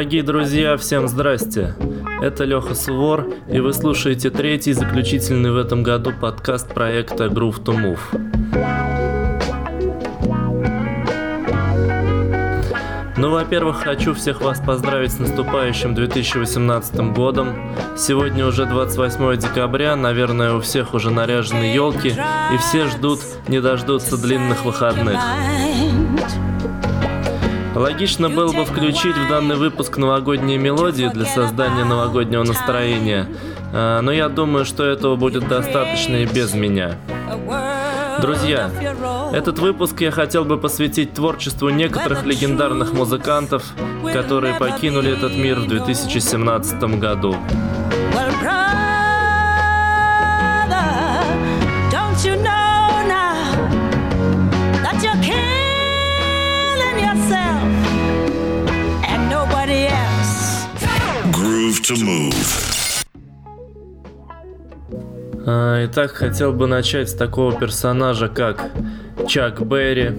Дорогие друзья, всем здрасте! Это Леха Сувор, и вы слушаете третий заключительный в этом году подкаст проекта Groove to Move. Ну, во-первых, хочу всех вас поздравить с наступающим 2018 годом. Сегодня уже 28 декабря, наверное, у всех уже наряжены елки, и все ждут, не дождутся длинных выходных. Логично было бы включить в данный выпуск новогодние мелодии для создания новогоднего настроения, а, но я думаю, что этого будет достаточно и без меня. Друзья, этот выпуск я хотел бы посвятить творчеству некоторых легендарных музыкантов, которые покинули этот мир в 2017 году. To move. А, итак, хотел бы начать с такого персонажа, как Чак Берри.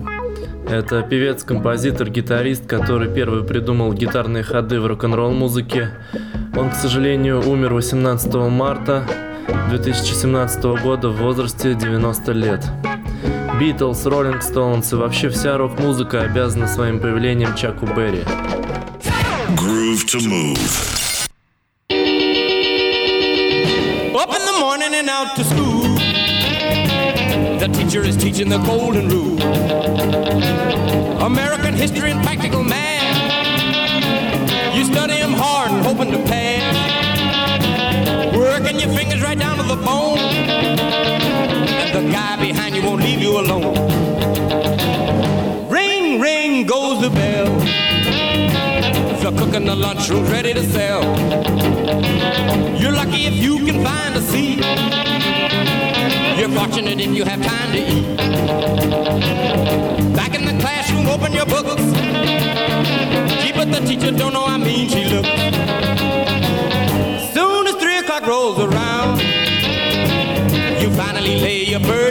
Это певец, композитор, гитарист, который первый придумал гитарные ходы в рок-н-ролл музыке. Он, к сожалению, умер 18 марта 2017 года в возрасте 90 лет. Битлз, Роллинг Стоунс и вообще вся рок-музыка обязана своим появлением Чаку Берри. Groove to move. And out to school. The teacher is teaching the golden rule. American history and practical math. You study them hard and hoping to pass. Working your fingers right down to the bone. And the guy behind you won't leave you alone. Ring, ring goes the bell. The cook in the lunchroom's ready to sell. You're lucky if you can find a seat. You're fortunate if you have time to eat. Back in the classroom, open your books. Gee, but the teacher don't know how mean she looks. Soon as three o'clock rolls around, you finally lay your burden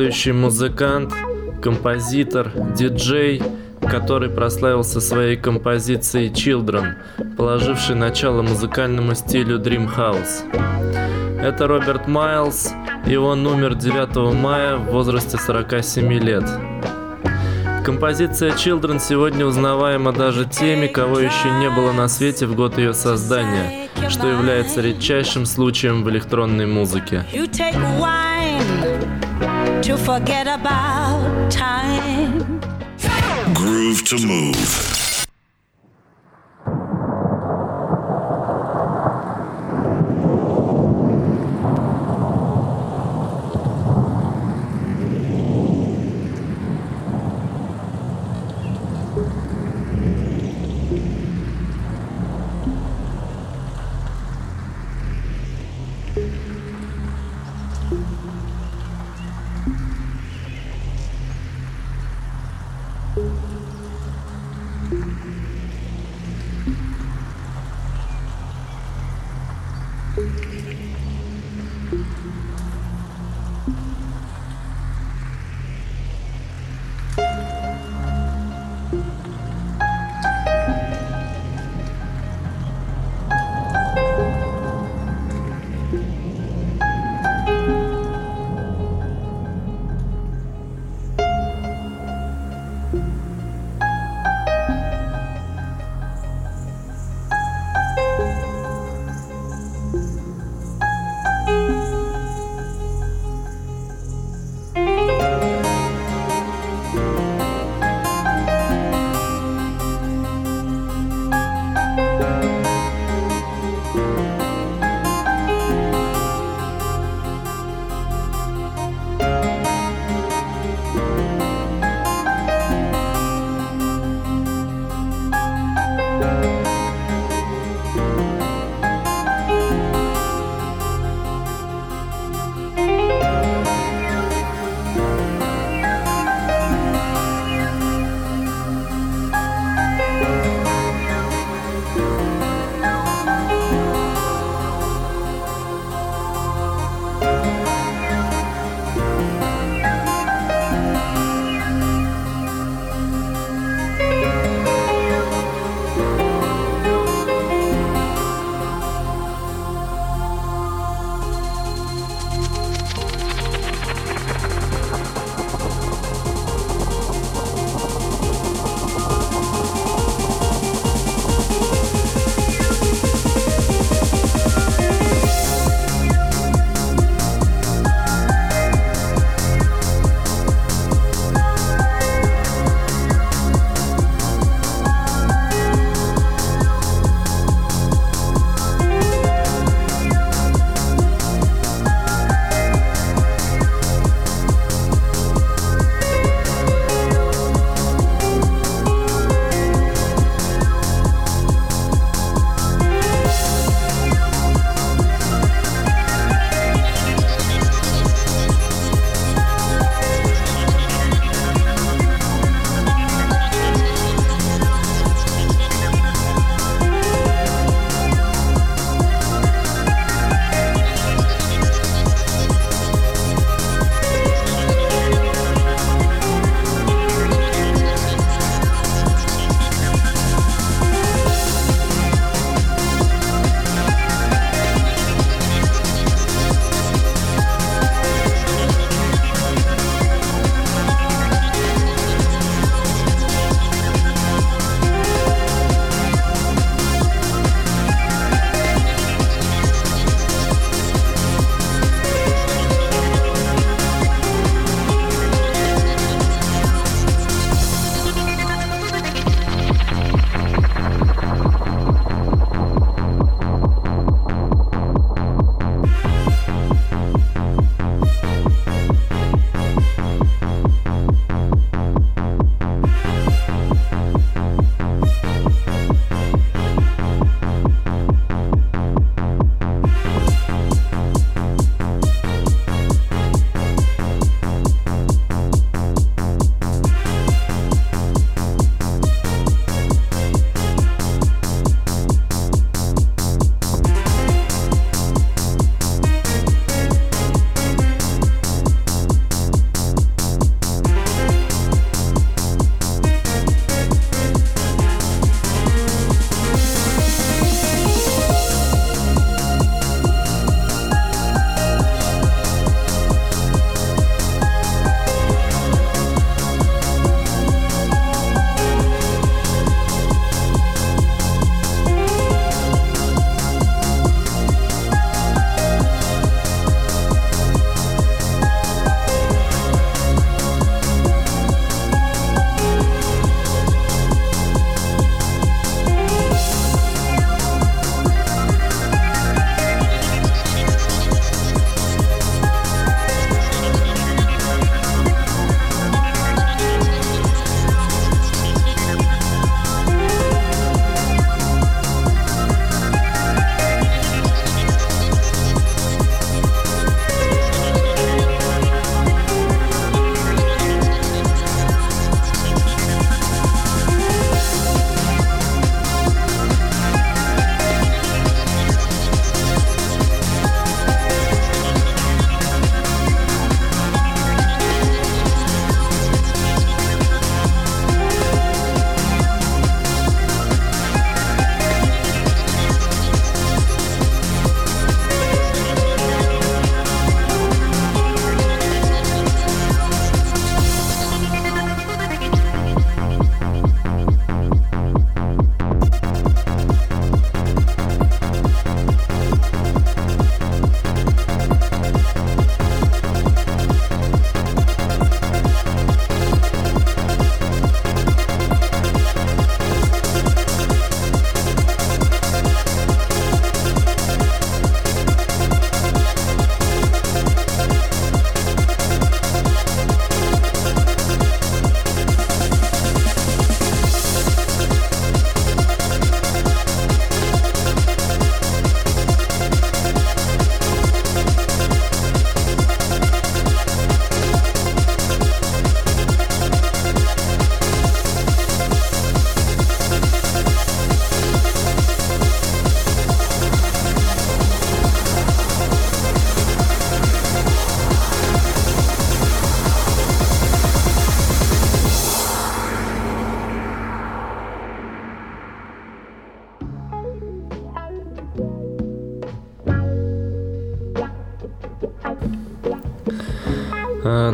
Следующий музыкант, композитор, диджей, который прославился своей композицией Children, положивший начало музыкальному стилю Dream House. Это Роберт Майлз, и он умер 9 мая в возрасте 47 лет. Композиция Children сегодня узнаваема даже теми, кого еще не было на свете в год ее создания, что является редчайшим случаем в электронной музыке. You take to forget about time. Groove to move.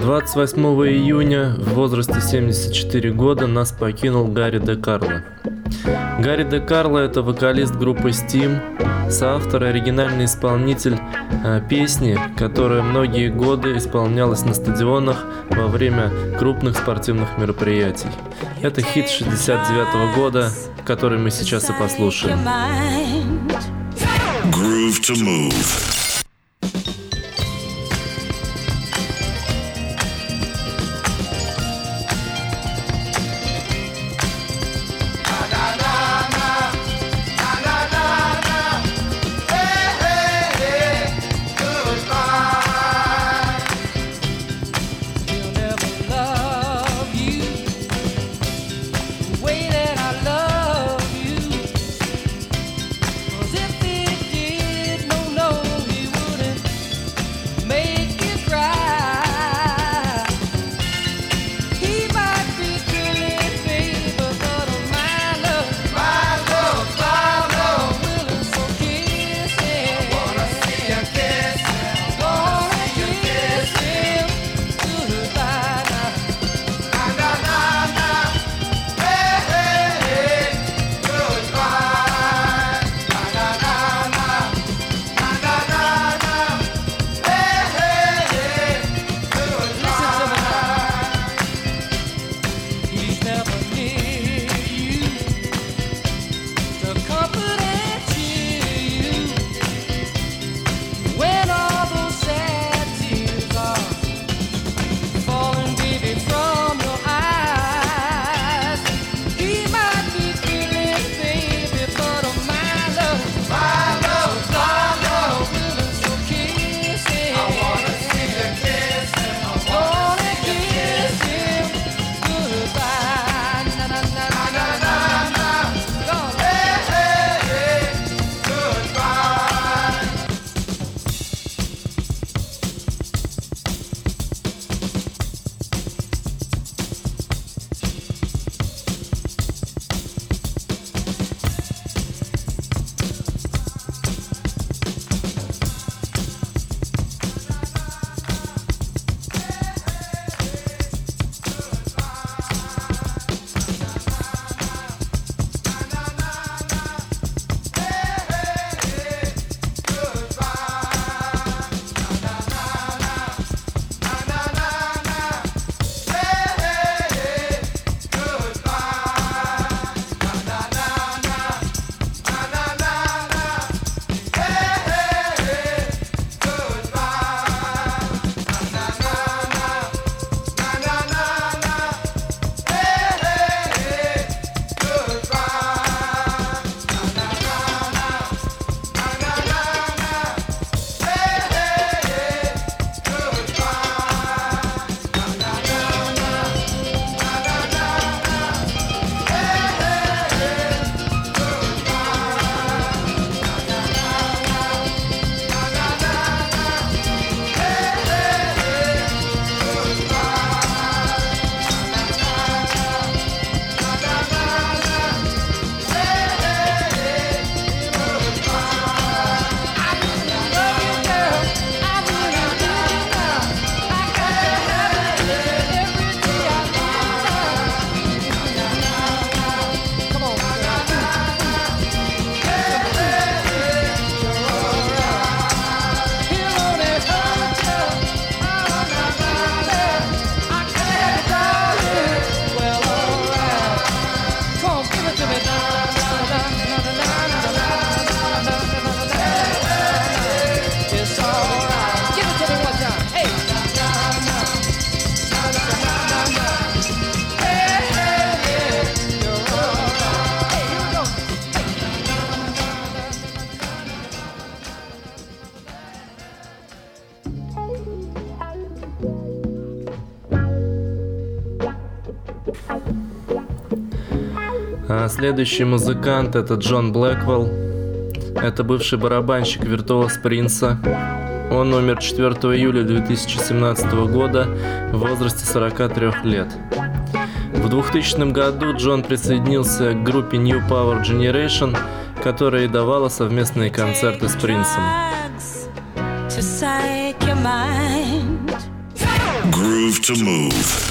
28 июня в возрасте 74 года нас покинул Гарри де Карло. Гарри де Карло – это вокалист группы Steam, соавтор и оригинальный исполнитель э, песни, которая многие годы исполнялась на стадионах во время крупных спортивных мероприятий. Это хит 69 года, который мы сейчас и послушаем. Groove to move. А следующий музыкант это Джон Блэквелл. Это бывший барабанщик Виртуоз Принца. Он умер 4 июля 2017 года в возрасте 43 лет. В 2000 году Джон присоединился к группе New Power Generation, которая и давала совместные концерты с Принцем. Groove to move.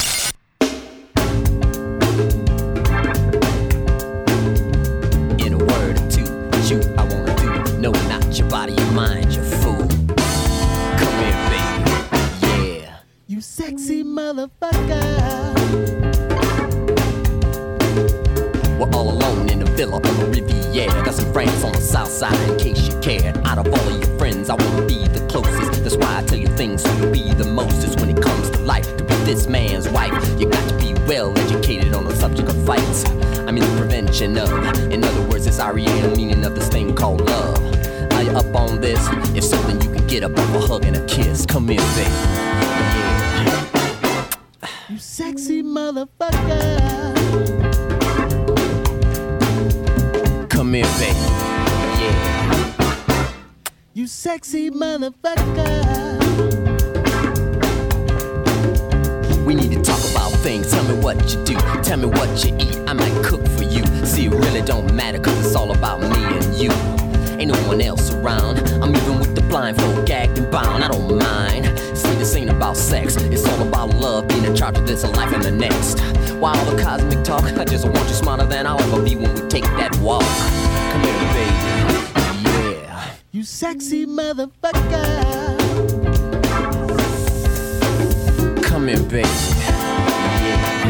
a life the next. While all the cosmic talk, I just want you smarter than I'll ever be when we take that walk. Come here, baby. Yeah. You sexy motherfucker. Come here, baby. Yeah.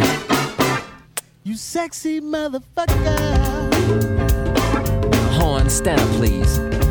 You sexy motherfucker. Horn, stand up, please.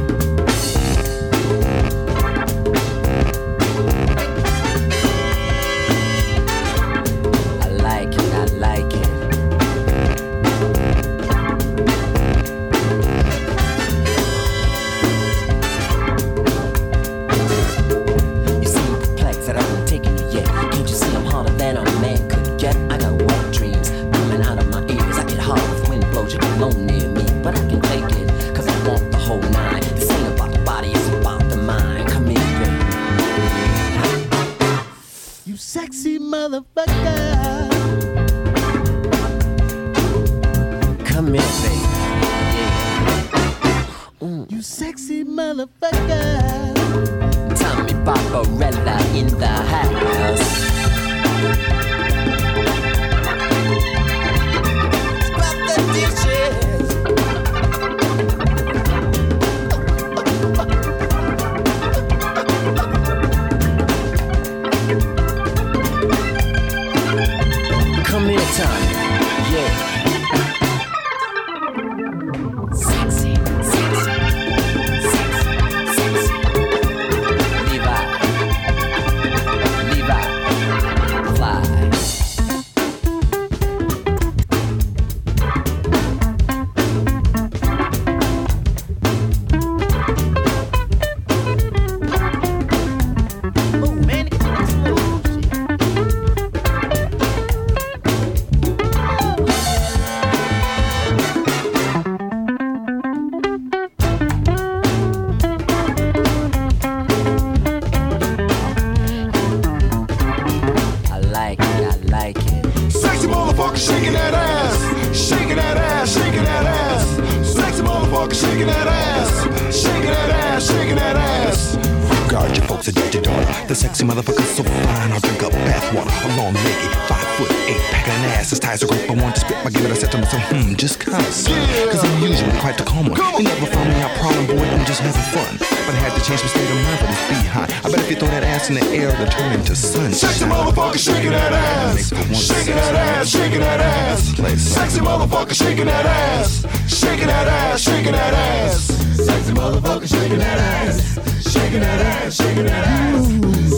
dust in the air to turn into sun. Sexy motherfucker shaking that ass. Shaking that ass, shaking that ass. Sexy motherfucker shaking that ass. Shaking that ass, shaking that ass. Sexy motherfucker shaking that ass. Shaking that ass, shaking that ass.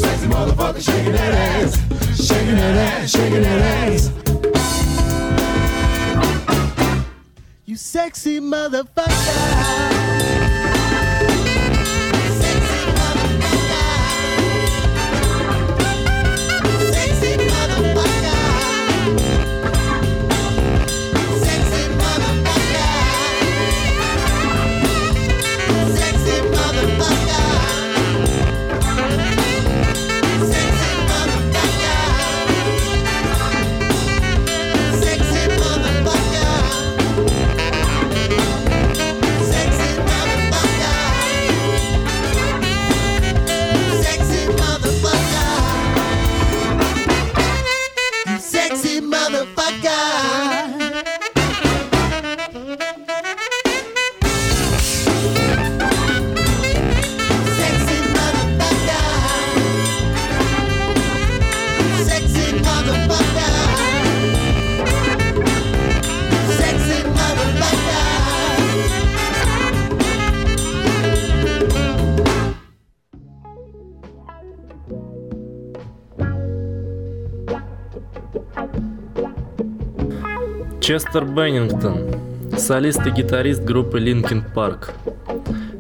Sexy motherfucker shaking that ass. Shaking that ass, shaking that ass. You sexy motherfucker. sexy motherfucker. Честер Беннингтон, солист и гитарист группы Linkin Park,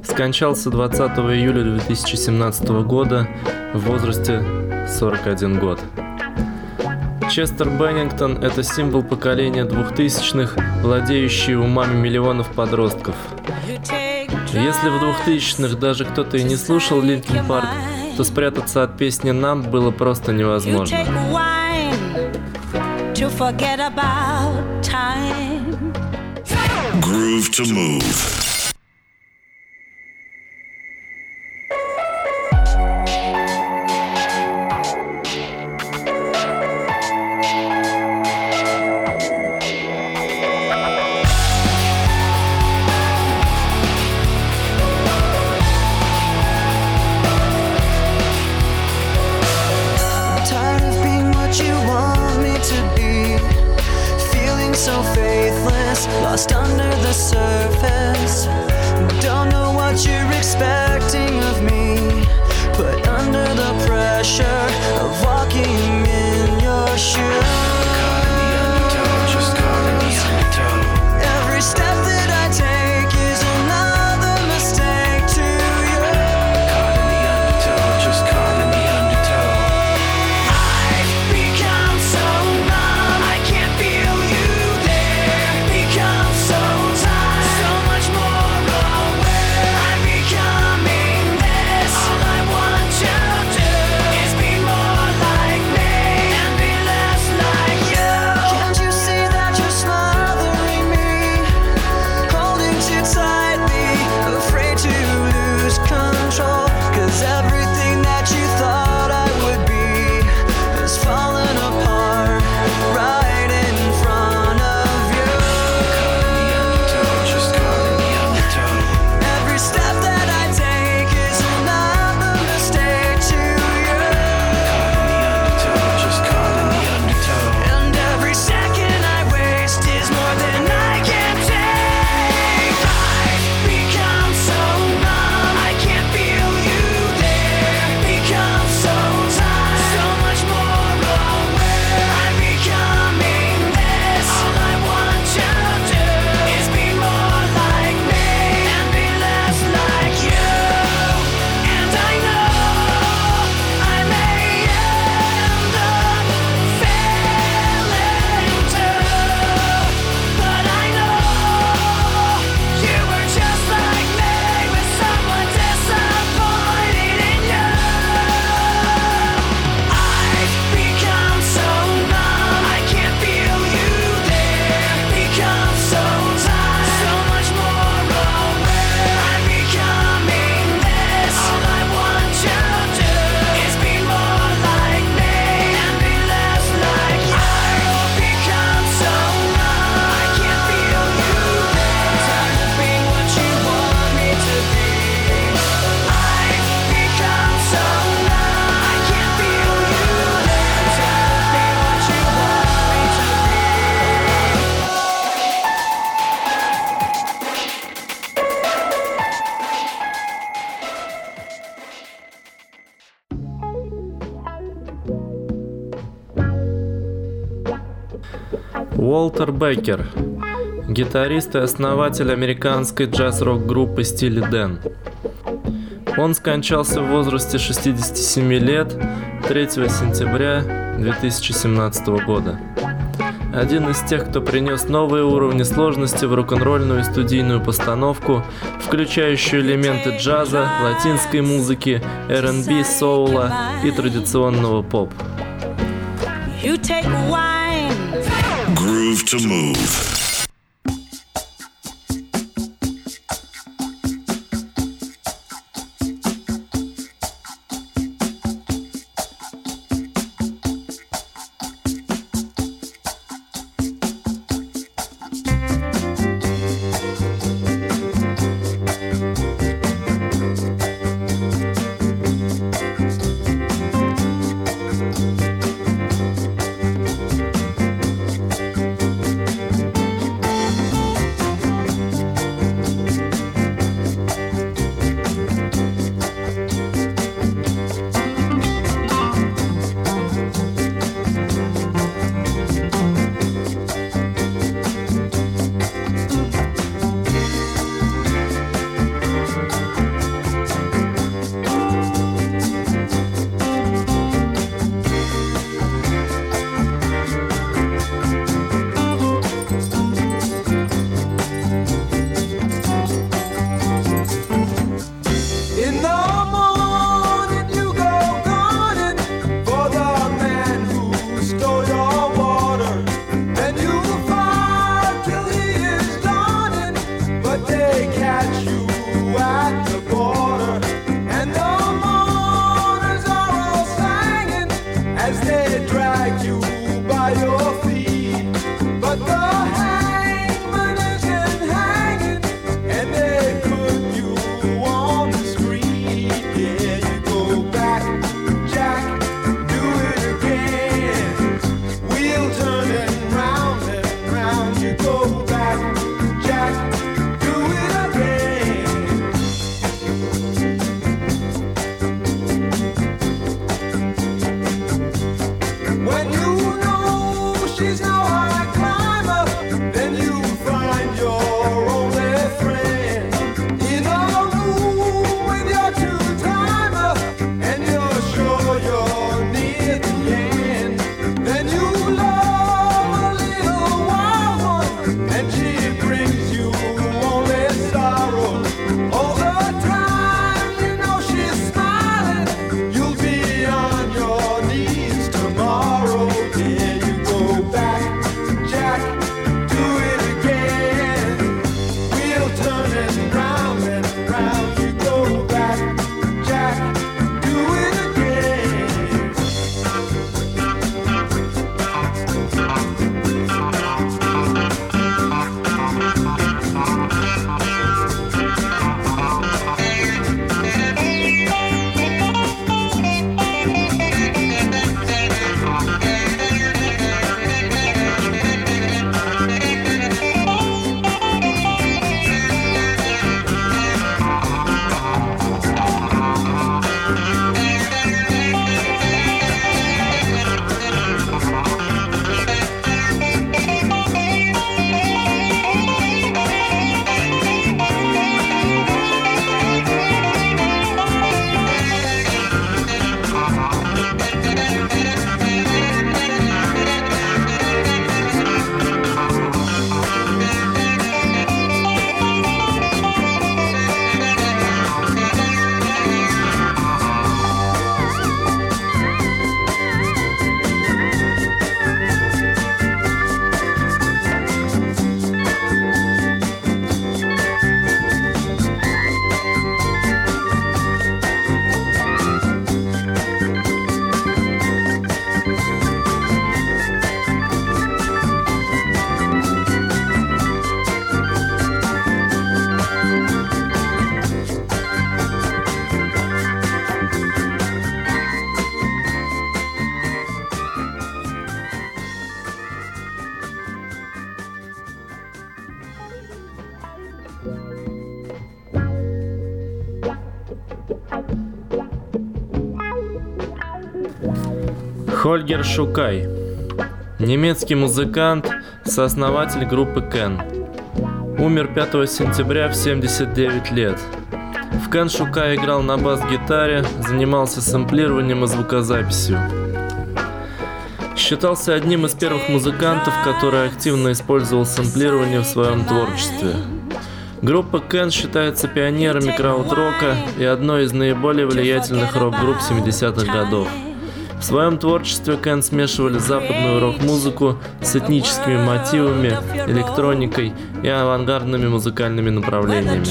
скончался 20 июля 2017 года в возрасте 41 год. Честер Беннингтон – это символ поколения двухтысячных, владеющий умами миллионов подростков. Если в двухтысячных даже кто-то и не слушал Линкин Парк, то спрятаться от песни «Нам» было просто невозможно. Groove to move. Беккер, гитарист и основатель американской джаз-рок группы Стили Дэн. Он скончался в возрасте 67 лет 3 сентября 2017 года. Один из тех, кто принес новые уровни сложности в рок-н-ролльную студийную постановку, включающую элементы джаза, латинской музыки, R&B, соула и традиционного поп. You take Groove to Move. Хольгер Шукай. Немецкий музыкант, сооснователь группы Кен. Умер 5 сентября в 79 лет. В Кен Шукай играл на бас-гитаре, занимался сэмплированием и звукозаписью. Считался одним из первых музыкантов, который активно использовал сэмплирование в своем творчестве. Группа Кен считается пионерами крауд-рока и одной из наиболее влиятельных рок-групп 70-х годов. В своем творчестве Кен смешивали западную рок-музыку с этническими мотивами, электроникой и авангардными музыкальными направлениями.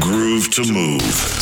Groove to move.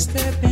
step in.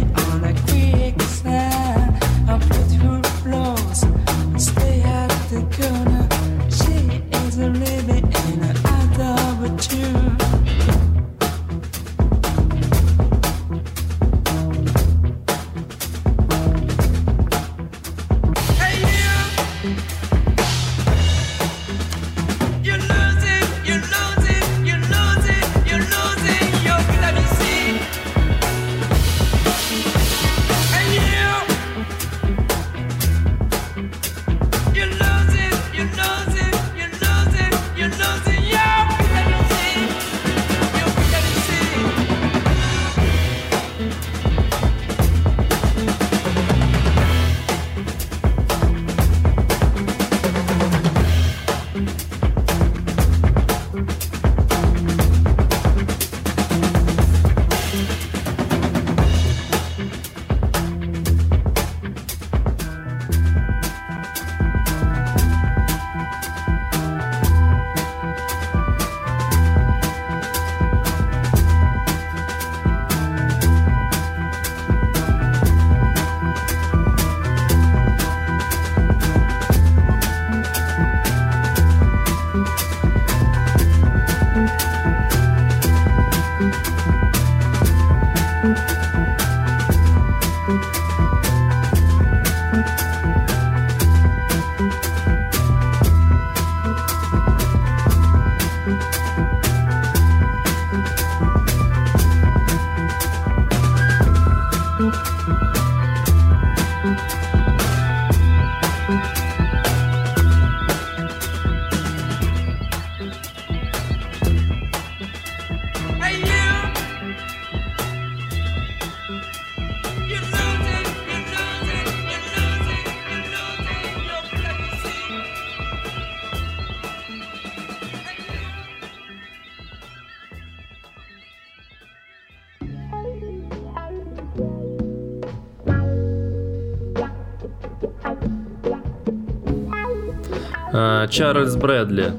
Чарльз Брэдли.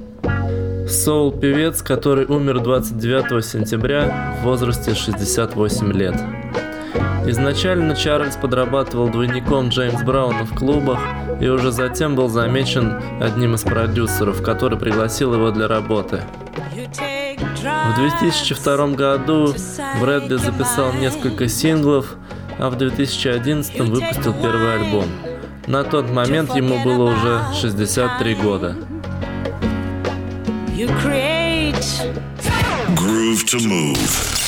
Соул-певец, который умер 29 сентября в возрасте 68 лет. Изначально Чарльз подрабатывал двойником Джеймс Брауна в клубах и уже затем был замечен одним из продюсеров, который пригласил его для работы. В 2002 году Брэдли записал несколько синглов, а в 2011 выпустил первый альбом. На тот момент ему было уже 63 года. Groove to move.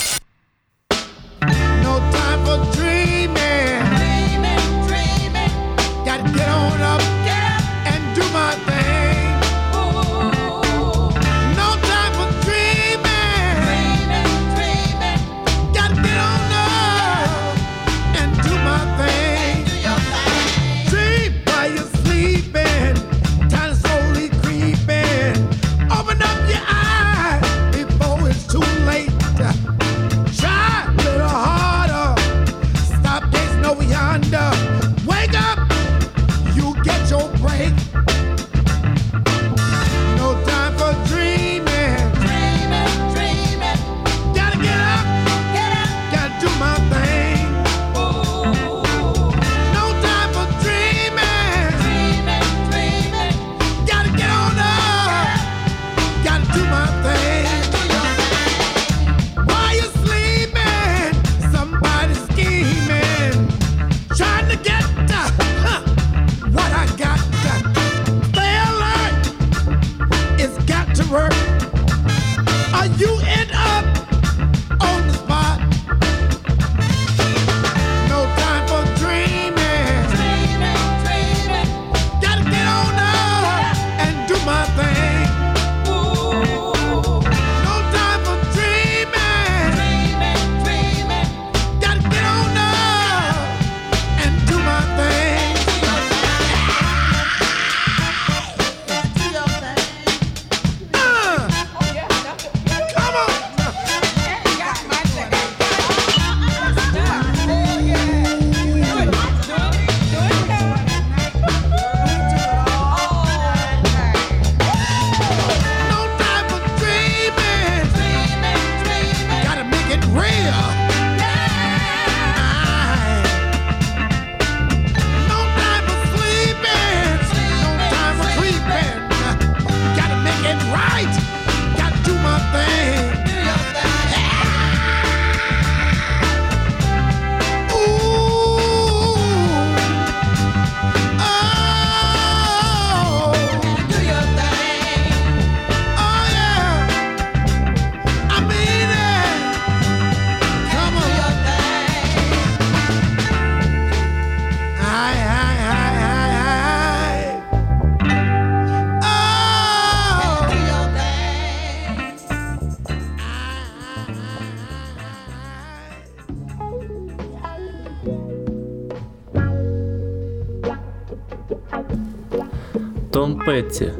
Джон Петти,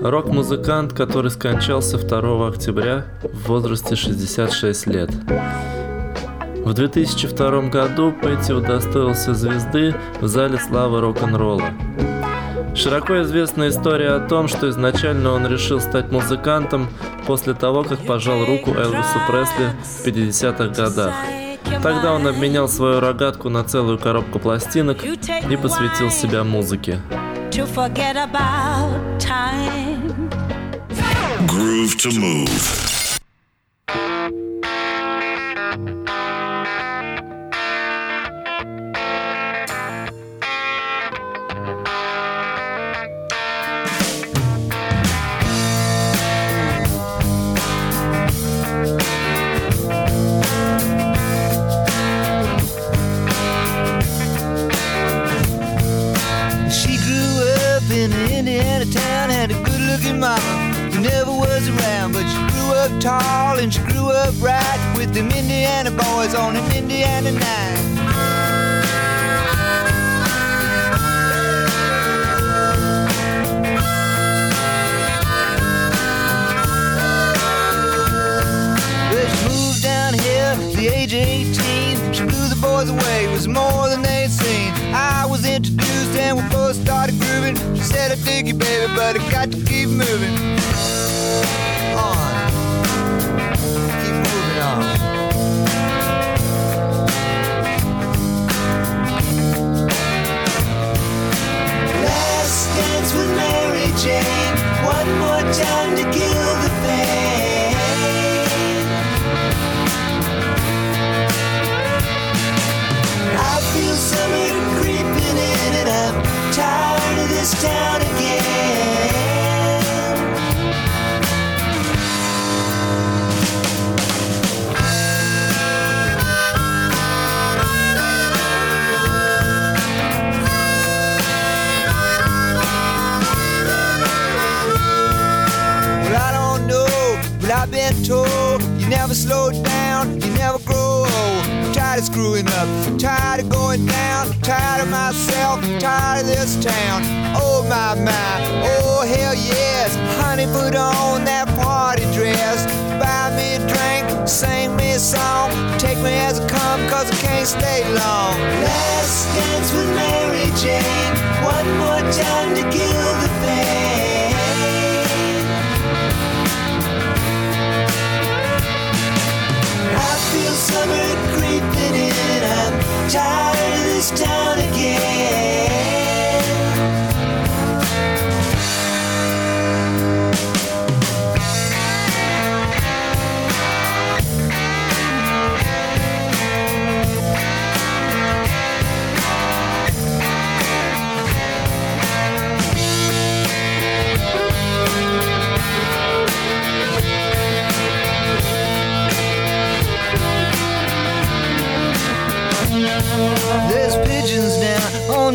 рок-музыкант, который скончался 2 октября в возрасте 66 лет. В 2002 году Петти удостоился звезды в зале славы рок-н-ролла. Широко известна история о том, что изначально он решил стать музыкантом после того, как пожал руку Элвису Пресли в 50-х годах. Тогда он обменял свою рогатку на целую коробку пластинок и посвятил себя музыке. to forget about time. Groove to move. Yes, put on that party dress. Buy me a drink, sing me a song, take me as I come, cause I can't stay long. Last dance with Mary Jane, one more time to kill the pain. I feel summer creeping in. I'm tired of this town again.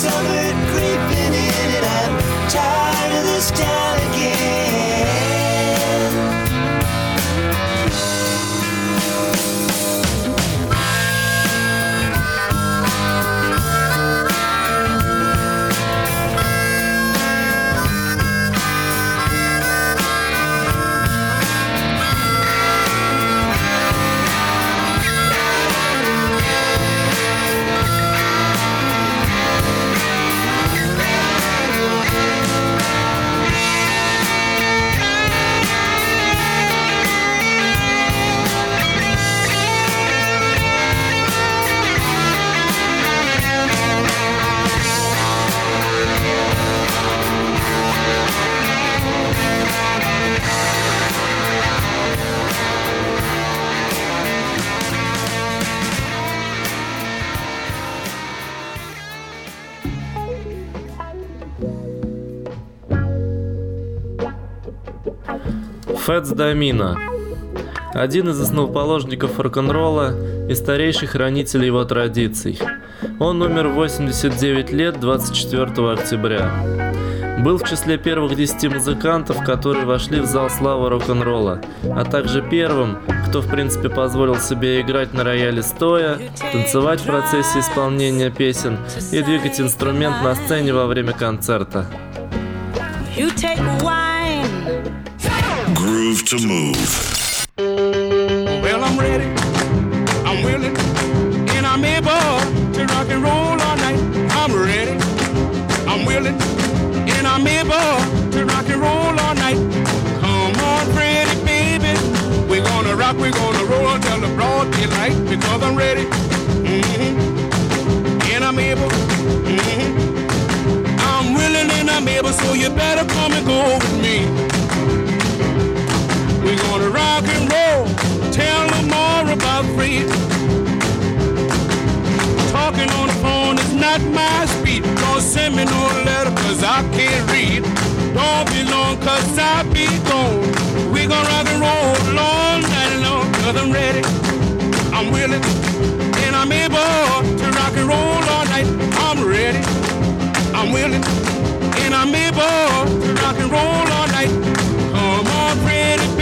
Summer creeping in and I'm tired of this town Фэтс Домино. Один из основоположников рок-н-ролла и старейший хранитель его традиций. Он умер в 89 лет 24 октября. Был в числе первых 10 музыкантов, которые вошли в зал славы рок-н-ролла, а также первым, кто в принципе позволил себе играть на рояле стоя, танцевать в процессе исполнения песен и двигать инструмент на сцене во время концерта. You take wine. Groove to move. Well, I'm ready, I'm willing, and I'm able to rock and roll all night. I'm ready, I'm willing, and I'm able to rock and roll all night. Come on, pretty baby, we're gonna rock, we're gonna roll till the broad daylight because I'm ready, hmm and I'm able. hmm I'm willing and I'm able, so you better come and go with me. Tell them more about free. Talking on the phone is not my speed. Don't send me no letter cause I can't read. Don't be long cause I be gone. We gonna rock and roll all night long cause I'm ready. I'm willing and I'm able to rock and roll all night. I'm ready. I'm willing and I'm able to rock and roll all night. Come on, pretty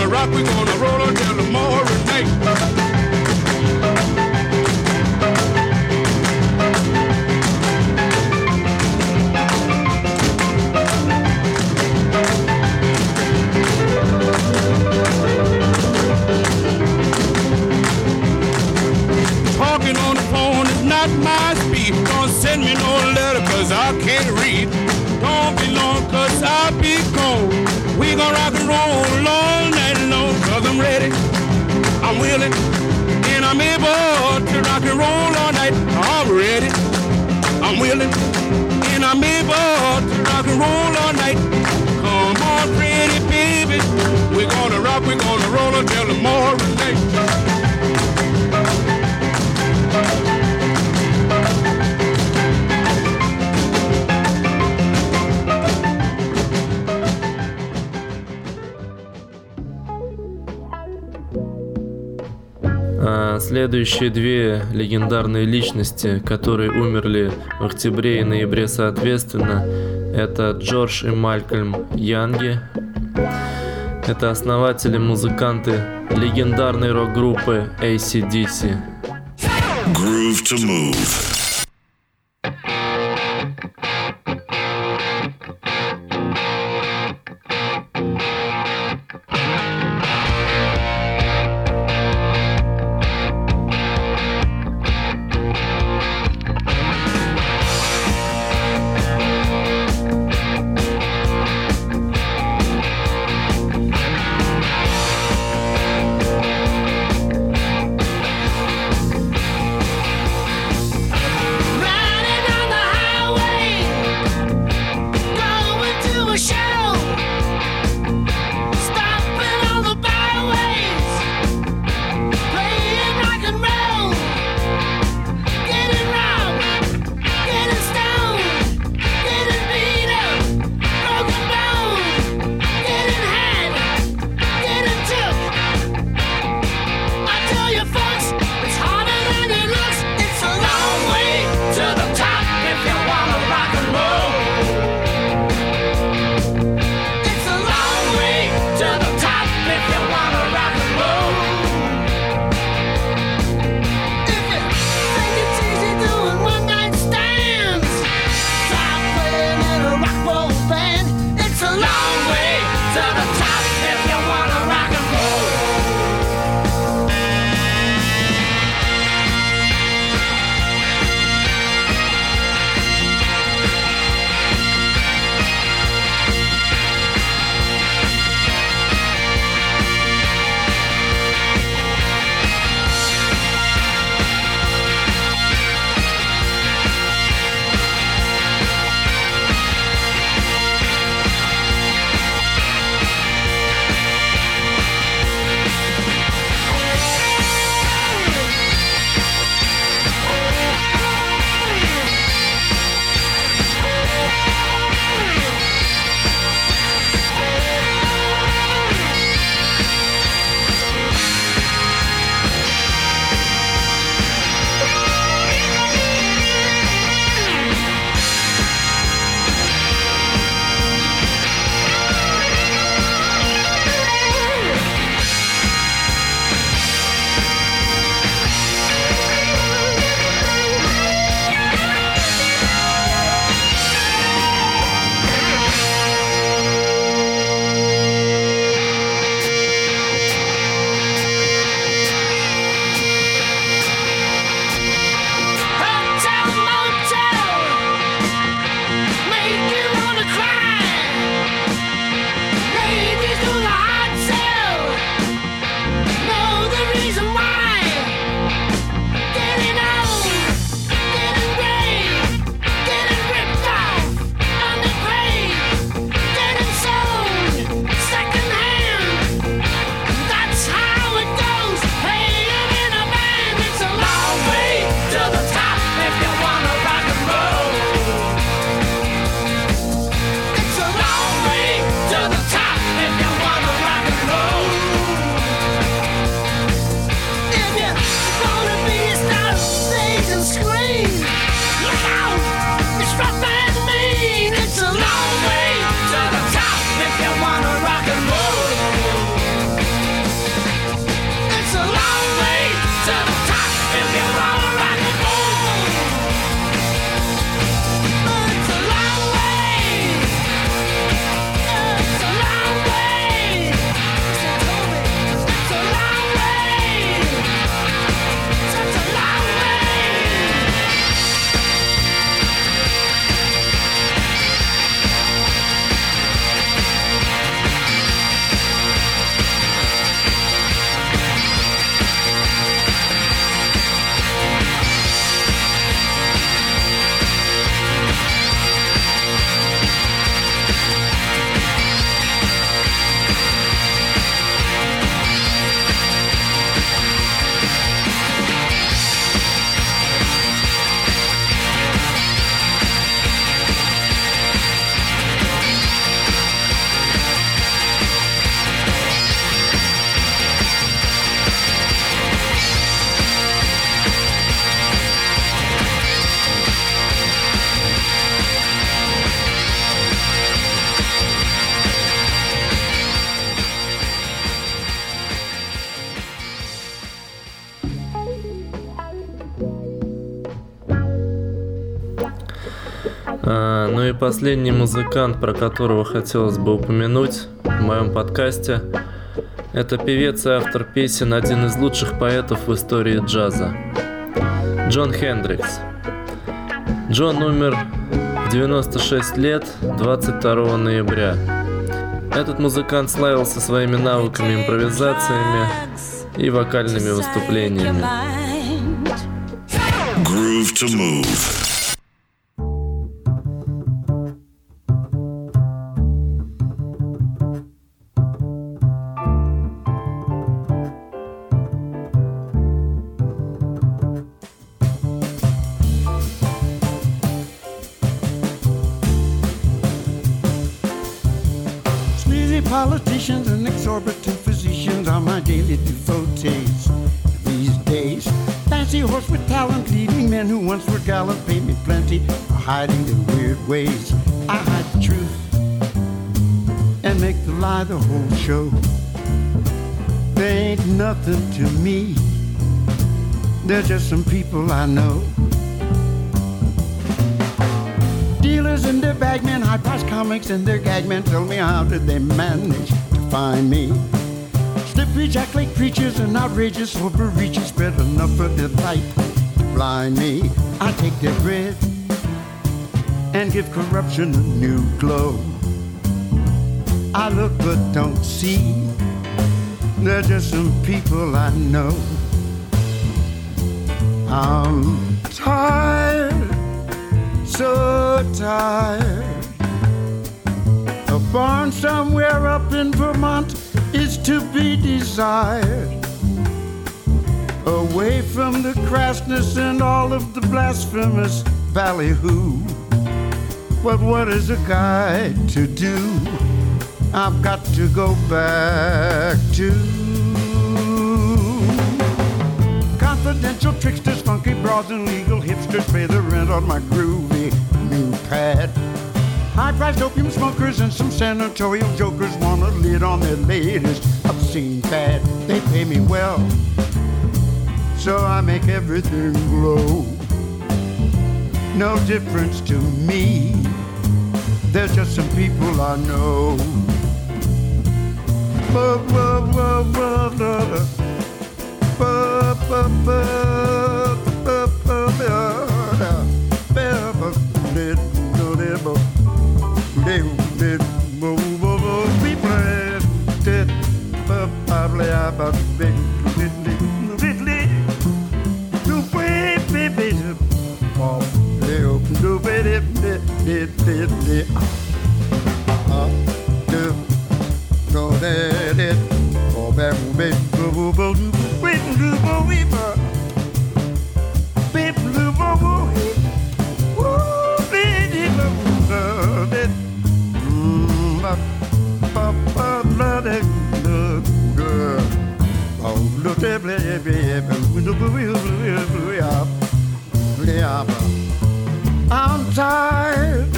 gonna rock, we're gonna roll until tomorrow night. I'm willing and I'm able to rock and roll all night. I'm ready. I'm willing and I'm able to rock and roll all night. Come on, pretty baby. We're gonna rock, we're gonna roll until the morning. Следующие две легендарные личности, которые умерли в октябре и ноябре соответственно, это Джордж и Малькольм Янги. Это основатели, музыканты легендарной рок-группы ACDC. Groove to move. А, ну и последний музыкант, про которого хотелось бы упомянуть в моем подкасте, это певец и автор песен, один из лучших поэтов в истории джаза. Джон Хендрикс. Джон умер в 96 лет 22 ноября. Этот музыкант славился своими навыками импровизациями и вокальными выступлениями. Groove to move. Show. They ain't nothing to me. They're just some people I know. Dealers and their bagmen, high price comics and their gagmen tell me how did they manage to find me. Slippery jackleg preachers and outrageous overreaches spread enough of their light to blind me. I take their bread and give corruption a new glow. I look but don't see. They're just some people I know. I'm tired, so tired. A barn somewhere up in Vermont is to be desired. Away from the crassness and all of the blasphemous ballyhoo. But what is a guy to do? I've got to go back to confidential tricksters, funky broads, and legal hipsters pay the rent on my groovy new pad. High-priced opium smokers and some senatorial jokers want a lid on their latest obscene fad. They pay me well, so I make everything glow. No difference to me. They're just some people I know. Ba, I'm tired,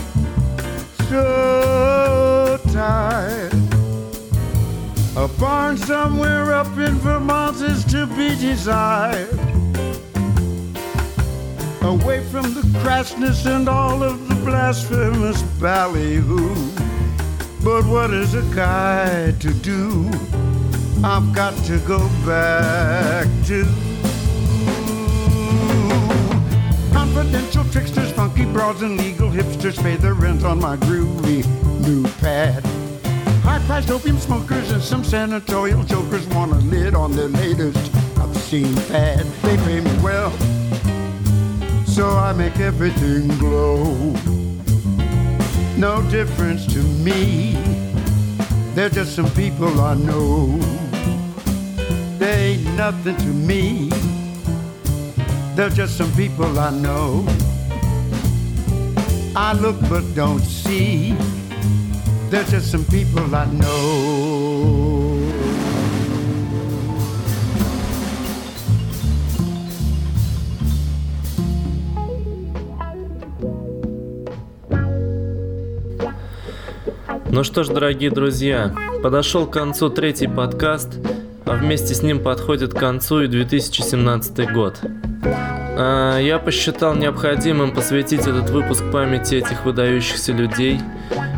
so tired. A barn somewhere up in Vermont is to be desired. Away from the crassness and all of the blasphemous ballyhoo. But what is a guy to do? I've got to go back to confidential tricksters, funky broads, and legal hipsters pay the rent on my groovy new pad. High-priced opium smokers and some senatorial jokers want a lid on their latest obscene fad. They pay me well, so I make everything glow. No difference to me. They're just some people I know. They ain't nothing to me. They're just some people I know. I look but don't see. They're just some people I know. Ну что ж, дорогие друзья, подошел к концу третий подкаст, а вместе с ним подходит к концу и 2017 год. А, я посчитал необходимым посвятить этот выпуск памяти этих выдающихся людей.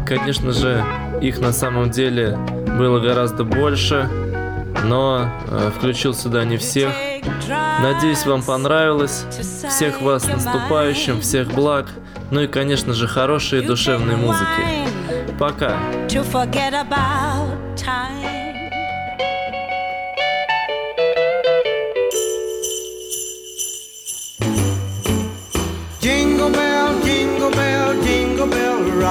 Конечно же, их на самом деле было гораздо больше, но э, включил сюда не всех. Надеюсь, вам понравилось. Всех вас наступающим, всех благ. Ну и, конечно же, хорошей душевной музыки. Пока.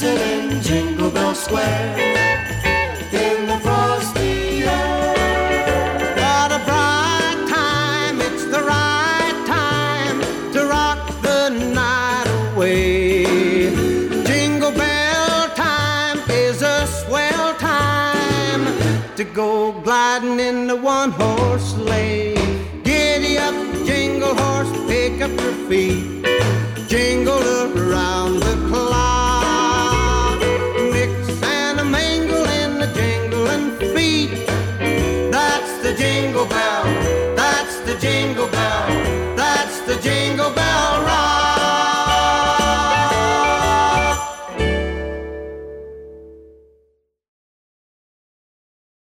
In Jingle Bell Square. In the frosty air. What a bright time, it's the right time to rock the night away. Jingle bell time is a swell time to go gliding in the one horse sleigh.